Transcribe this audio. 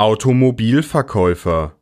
Automobilverkäufer.